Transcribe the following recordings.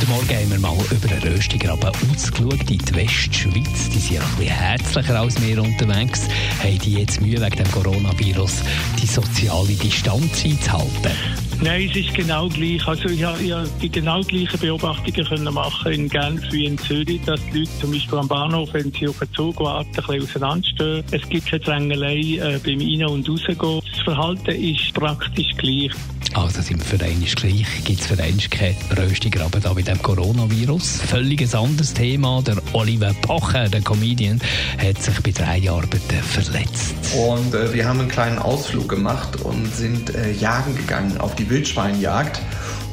Heute Morgen haben wir mal über einen Röstigraben ausgeschaut in die Westschweiz. Die sind ja ein bisschen herzlicher als wir unterwegs. Haben die jetzt Mühe wegen dem Coronavirus, die soziale Distanz einzuhalten? Nein, es ist genau gleich. Also ich habe, die genau gleichen Beobachtungen können machen in Genf wie in Zürich, dass die Leute zum Beispiel am Bahnhof, wenn sie auf den Zug warten, ein bisschen auseinanderstehen. Es gibt keine Drängelei äh, beim Ein- und Rausgehen. Das Verhalten ist praktisch gleich. Also sind wir für einen gleich, gibt es für einen keinen Röstigraben da mit dem Coronavirus. Völlig ein anderes Thema. Der Oliver Pocher, der Comedian, hat sich bei drei Arbeiten verletzt. Und äh, wir haben einen kleinen Ausflug gemacht und sind äh, jagen gegangen auf die Wildschweinjagd.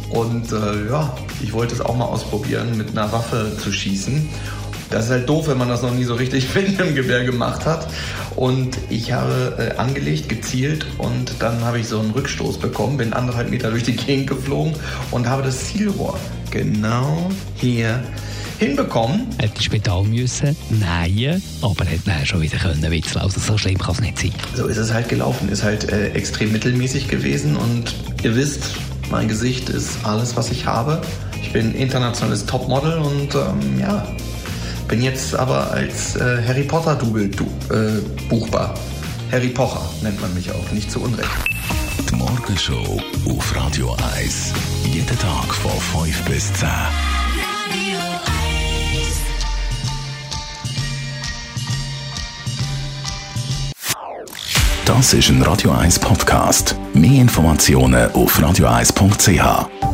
Und äh, ja, ich wollte es auch mal ausprobieren, mit einer Waffe zu schießen. Das ist halt doof, wenn man das noch nie so richtig mit einem Gewehr gemacht hat. Und ich habe äh, angelegt, gezielt und dann habe ich so einen Rückstoß bekommen, bin anderthalb Meter durch die Gegend geflogen und habe das Zielrohr genau hier hinbekommen. Hat ins Spital müssen? Nein, aber hat dann schon wieder können witzeln. Also so schlimm kann es nicht sein. So ist es halt gelaufen. Ist halt äh, extrem mittelmäßig gewesen und ihr wisst, mein Gesicht ist alles, was ich habe. Ich bin internationales Topmodel und ähm, ja, bin jetzt aber als äh, Harry Potter Double du, äh, buchbar. Harry Pocher nennt man mich auch, nicht zu Unrecht. Die Morgenshow auf Radio 1. Jeden Tag von 5 bis 10. Das ist ein Radio 1 Podcast. Mehr Informationen auf radio1.ch.